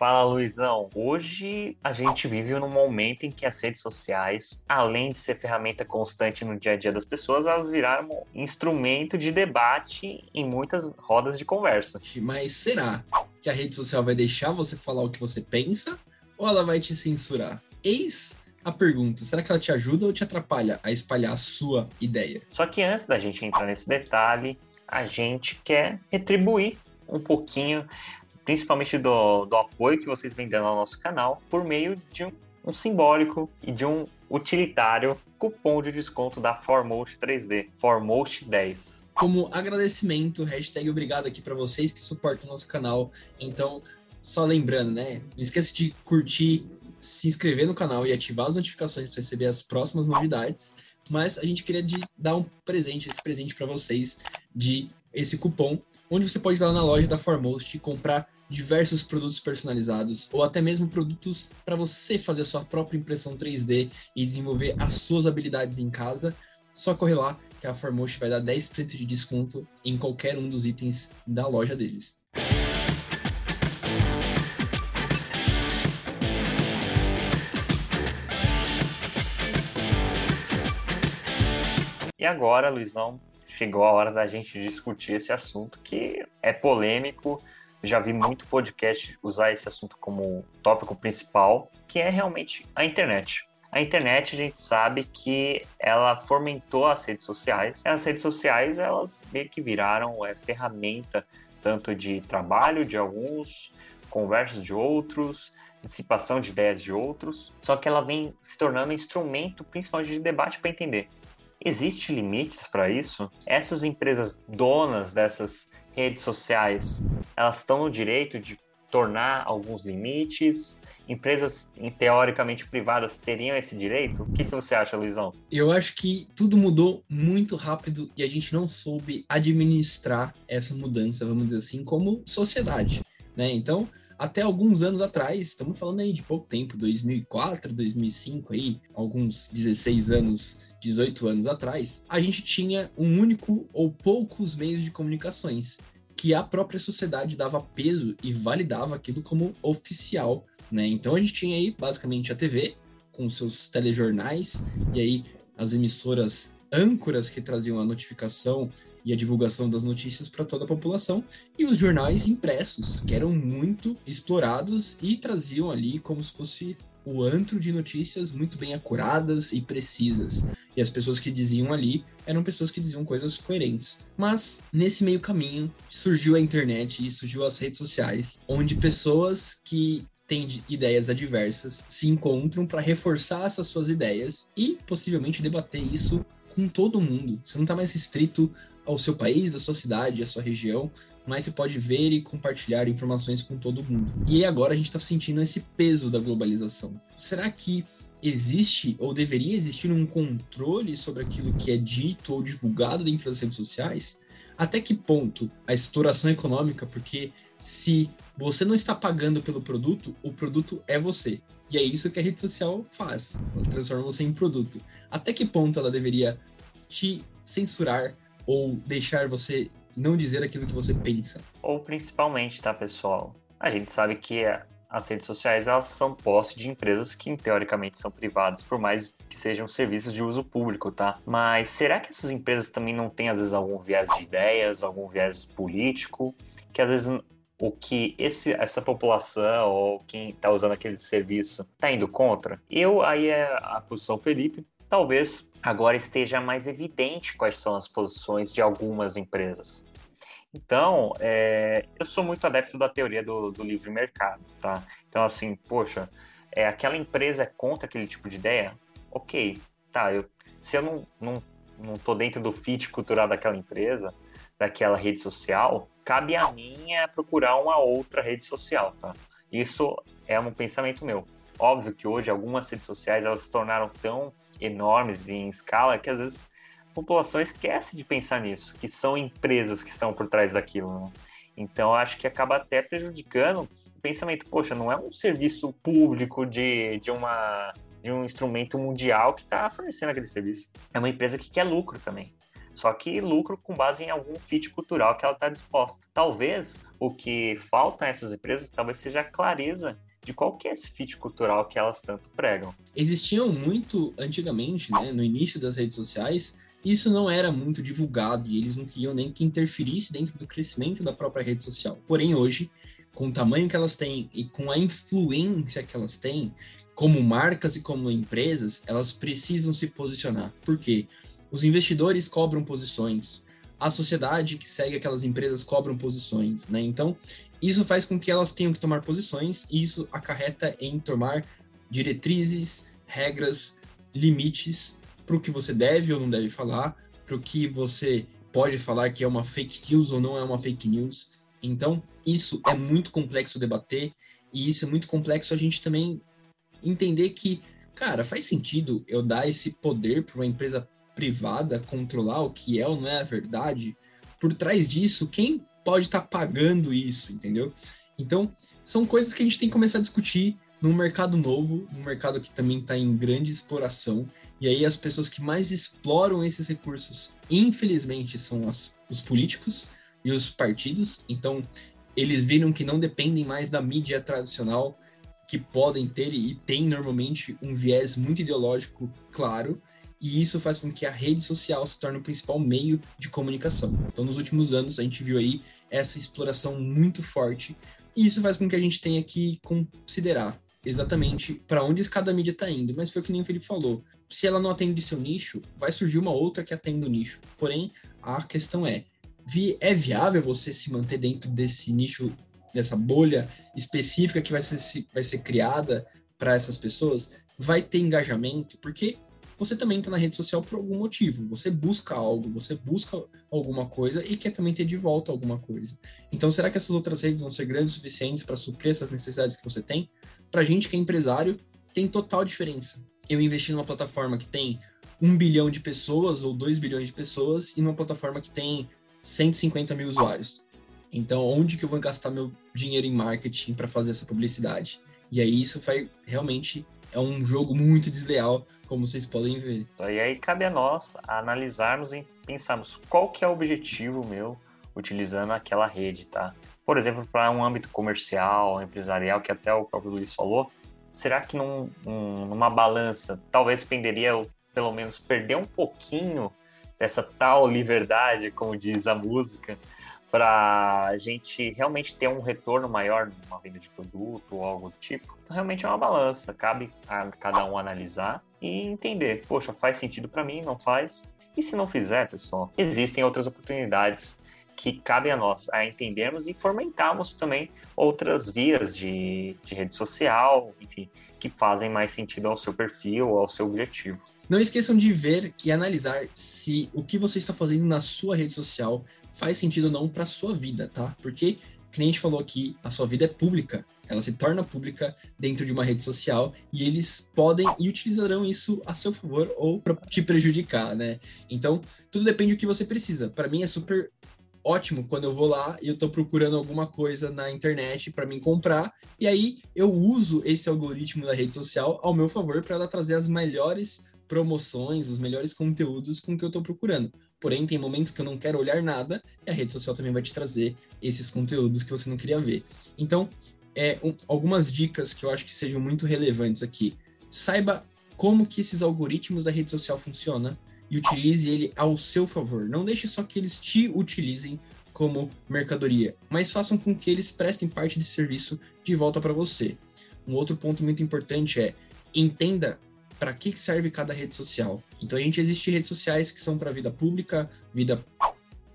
Fala, Luizão. Hoje a gente vive num momento em que as redes sociais, além de ser ferramenta constante no dia a dia das pessoas, elas viraram um instrumento de debate em muitas rodas de conversa. Mas será que a rede social vai deixar você falar o que você pensa ou ela vai te censurar? Eis a pergunta: será que ela te ajuda ou te atrapalha a espalhar a sua ideia? Só que antes da gente entrar nesse detalhe, a gente quer retribuir um pouquinho principalmente do, do apoio que vocês vêm dando ao nosso canal, por meio de um, um simbólico e de um utilitário cupom de desconto da Formost 3D, Formost 10. Como agradecimento, hashtag obrigado aqui para vocês que suportam o nosso canal. Então, só lembrando, né? Não esqueça de curtir, se inscrever no canal e ativar as notificações para receber as próximas novidades. Mas a gente queria dar um presente, esse presente para vocês de esse cupom, onde você pode ir lá na loja da Formost e comprar diversos produtos personalizados ou até mesmo produtos para você fazer a sua própria impressão 3D e desenvolver as suas habilidades em casa, só correr lá que a Formost vai dar 10% de desconto em qualquer um dos itens da loja deles. E agora, Luizão, chegou a hora da gente discutir esse assunto que é polêmico, já vi muito podcast usar esse assunto como tópico principal, que é realmente a internet. A internet, a gente sabe que ela fomentou as redes sociais. As redes sociais, elas meio que viraram é, ferramenta tanto de trabalho de alguns, conversas de outros, dissipação de ideias de outros. Só que ela vem se tornando instrumento principalmente de debate para entender. Existem limites para isso? Essas empresas donas dessas redes sociais, elas estão no direito de tornar alguns limites? Empresas teoricamente privadas teriam esse direito? O que, que você acha, Luizão? Eu acho que tudo mudou muito rápido e a gente não soube administrar essa mudança, vamos dizer assim, como sociedade, né? Então, até alguns anos atrás, estamos falando aí de pouco tempo, 2004, 2005 aí, alguns 16 anos 18 anos atrás, a gente tinha um único ou poucos meios de comunicações que a própria sociedade dava peso e validava aquilo como oficial, né? Então a gente tinha aí basicamente a TV com seus telejornais e aí as emissoras âncoras que traziam a notificação e a divulgação das notícias para toda a população, e os jornais impressos, que eram muito explorados e traziam ali como se fosse o antro de notícias muito bem acuradas e precisas. E as pessoas que diziam ali eram pessoas que diziam coisas coerentes. Mas nesse meio caminho surgiu a internet e surgiu as redes sociais, onde pessoas que têm ideias adversas se encontram para reforçar essas suas ideias e possivelmente debater isso com todo mundo. Você não está mais restrito ao seu país, à sua cidade, à sua região, mas você pode ver e compartilhar informações com todo mundo. E agora a gente está sentindo esse peso da globalização. Será que existe ou deveria existir um controle sobre aquilo que é dito ou divulgado dentro das redes sociais? Até que ponto a exploração econômica, porque se você não está pagando pelo produto, o produto é você. E é isso que a rede social faz, ela transforma você em produto. Até que ponto ela deveria te censurar ou deixar você não dizer aquilo que você pensa. Ou principalmente, tá, pessoal? A gente sabe que as redes sociais elas são posse de empresas que teoricamente são privadas, por mais que sejam serviços de uso público, tá? Mas será que essas empresas também não têm às vezes algum viés de ideias, algum viés político, que às vezes o que esse, essa população ou quem está usando aquele serviço está indo contra? Eu aí é a posição Felipe, talvez agora esteja mais evidente quais são as posições de algumas empresas. Então, é, eu sou muito adepto da teoria do, do, livre mercado, tá? Então, assim, poxa, é, aquela empresa é contra aquele tipo de ideia? Ok, tá, eu, se eu não, não, não tô dentro do fit cultural daquela empresa, daquela rede social, cabe a mim é procurar uma outra rede social, tá? Isso é um pensamento meu. Óbvio que hoje algumas redes sociais elas se tornaram tão enormes em escala que às vezes a população esquece de pensar nisso, que são empresas que estão por trás daquilo. Né? Então acho que acaba até prejudicando o pensamento, poxa, não é um serviço público de, de uma de um instrumento mundial que está fornecendo aquele serviço. É uma empresa que quer lucro também. Só que lucro com base em algum fit cultural que ela está disposta. Talvez o que falta a essas empresas talvez seja a clareza de qual que é esse fit cultural que elas tanto pregam. Existiam muito antigamente, né, no início das redes sociais, isso não era muito divulgado e eles não queriam nem que interferisse dentro do crescimento da própria rede social. Porém, hoje, com o tamanho que elas têm e com a influência que elas têm, como marcas e como empresas, elas precisam se posicionar. Por quê? Os investidores cobram posições, a sociedade que segue aquelas empresas cobram posições, né? Então, isso faz com que elas tenham que tomar posições e isso acarreta em tomar diretrizes, regras, limites para o que você deve ou não deve falar, para o que você pode falar que é uma fake news ou não é uma fake news. Então, isso é muito complexo debater e isso é muito complexo a gente também entender que, cara, faz sentido eu dar esse poder para uma empresa privada controlar o que é ou não é a verdade. Por trás disso, quem pode estar tá pagando isso, entendeu? Então, são coisas que a gente tem que começar a discutir num mercado novo, num mercado que também está em grande exploração. E aí as pessoas que mais exploram esses recursos, infelizmente, são as, os políticos e os partidos. Então, eles viram que não dependem mais da mídia tradicional, que podem ter e tem normalmente um viés muito ideológico claro. E isso faz com que a rede social se torne o principal meio de comunicação. Então, nos últimos anos, a gente viu aí essa exploração muito forte. E isso faz com que a gente tenha que considerar exatamente para onde cada mídia está indo. Mas foi o que nem o Felipe falou. Se ela não atende seu nicho, vai surgir uma outra que atenda o nicho. Porém, a questão é: é viável você se manter dentro desse nicho, dessa bolha específica que vai ser, vai ser criada para essas pessoas? Vai ter engajamento? Porque você também está na rede social por algum motivo. Você busca algo, você busca alguma coisa e quer também ter de volta alguma coisa. Então, será que essas outras redes vão ser grandes o suficientes para suprir essas necessidades que você tem? Para gente que é empresário, tem total diferença. Eu investi numa plataforma que tem um bilhão de pessoas ou dois bilhões de pessoas e numa plataforma que tem 150 mil usuários. Então, onde que eu vou gastar meu dinheiro em marketing para fazer essa publicidade? E aí isso vai realmente é um jogo muito desleal, como vocês podem ver. E aí cabe a nós analisarmos e pensarmos qual que é o objetivo meu utilizando aquela rede, tá? Por exemplo, para um âmbito comercial, empresarial, que até o próprio Luiz falou, será que num, um, numa balança talvez penderia eu, pelo menos, perder um pouquinho dessa tal liberdade, como diz a música, para a gente realmente ter um retorno maior numa venda de produto ou algo do tipo, então, realmente é uma balança. Cabe a cada um analisar e entender, poxa, faz sentido para mim, não faz? E se não fizer, pessoal, existem outras oportunidades que cabem a nós a entendermos e fomentarmos também outras vias de, de rede social, enfim, que fazem mais sentido ao seu perfil, ao seu objetivo. Não esqueçam de ver e analisar se o que você está fazendo na sua rede social faz sentido não para sua vida, tá? Porque, como a gente falou aqui, a sua vida é pública, ela se torna pública dentro de uma rede social e eles podem e utilizarão isso a seu favor ou para te prejudicar, né? Então, tudo depende do que você precisa. Para mim é super ótimo quando eu vou lá e eu estou procurando alguma coisa na internet para mim comprar, e aí eu uso esse algoritmo da rede social ao meu favor para ela trazer as melhores promoções, os melhores conteúdos com que eu estou procurando. Porém, tem momentos que eu não quero olhar nada e a rede social também vai te trazer esses conteúdos que você não queria ver. Então, é, um, algumas dicas que eu acho que sejam muito relevantes aqui. Saiba como que esses algoritmos da rede social funcionam e utilize ele ao seu favor. Não deixe só que eles te utilizem como mercadoria, mas façam com que eles prestem parte desse serviço de volta para você. Um outro ponto muito importante é entenda para que serve cada rede social. Então a gente existe redes sociais que são para vida pública, vida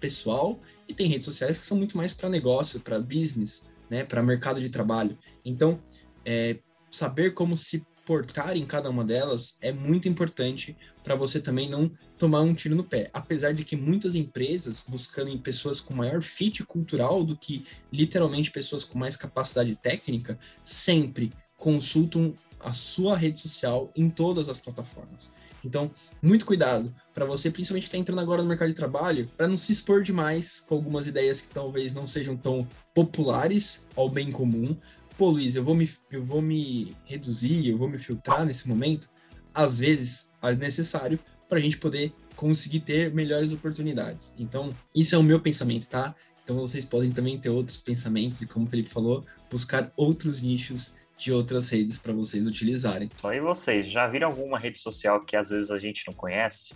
pessoal, e tem redes sociais que são muito mais para negócio, para business, né, para mercado de trabalho. Então, é, saber como se portar em cada uma delas é muito importante para você também não tomar um tiro no pé. Apesar de que muitas empresas buscando em pessoas com maior fit cultural do que literalmente pessoas com mais capacidade técnica, sempre consultam a sua rede social em todas as plataformas. Então, muito cuidado para você, principalmente que está entrando agora no mercado de trabalho, para não se expor demais com algumas ideias que talvez não sejam tão populares ao bem comum. Pô, Luiz, eu vou me, eu vou me reduzir, eu vou me filtrar nesse momento. Às vezes, é necessário para a gente poder conseguir ter melhores oportunidades. Então, isso é o meu pensamento, tá? Então, vocês podem também ter outros pensamentos e, como o Felipe falou, buscar outros nichos de outras redes para vocês utilizarem. Só e vocês, já viram alguma rede social que às vezes a gente não conhece?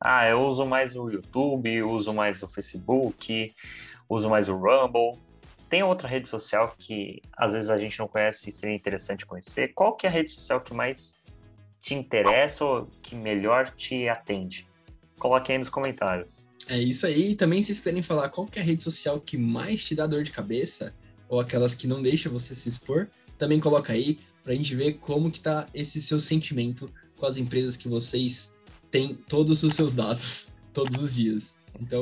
Ah, eu uso mais o YouTube, uso mais o Facebook, uso mais o Rumble. Tem outra rede social que às vezes a gente não conhece e seria interessante conhecer? Qual que é a rede social que mais te interessa ou que melhor te atende? Coloque aí nos comentários. É isso aí. E também, se vocês quiserem falar qual é a rede social que mais te dá dor de cabeça, ou aquelas que não deixam você se expor, também coloca aí para a gente ver como que tá esse seu sentimento com as empresas que vocês têm todos os seus dados todos os dias. Então,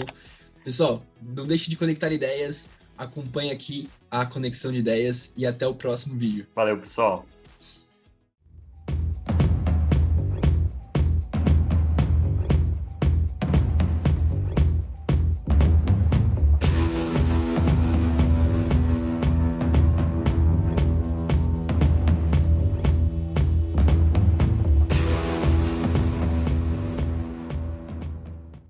pessoal, não deixe de conectar ideias, acompanhe aqui a conexão de ideias e até o próximo vídeo. Valeu, pessoal.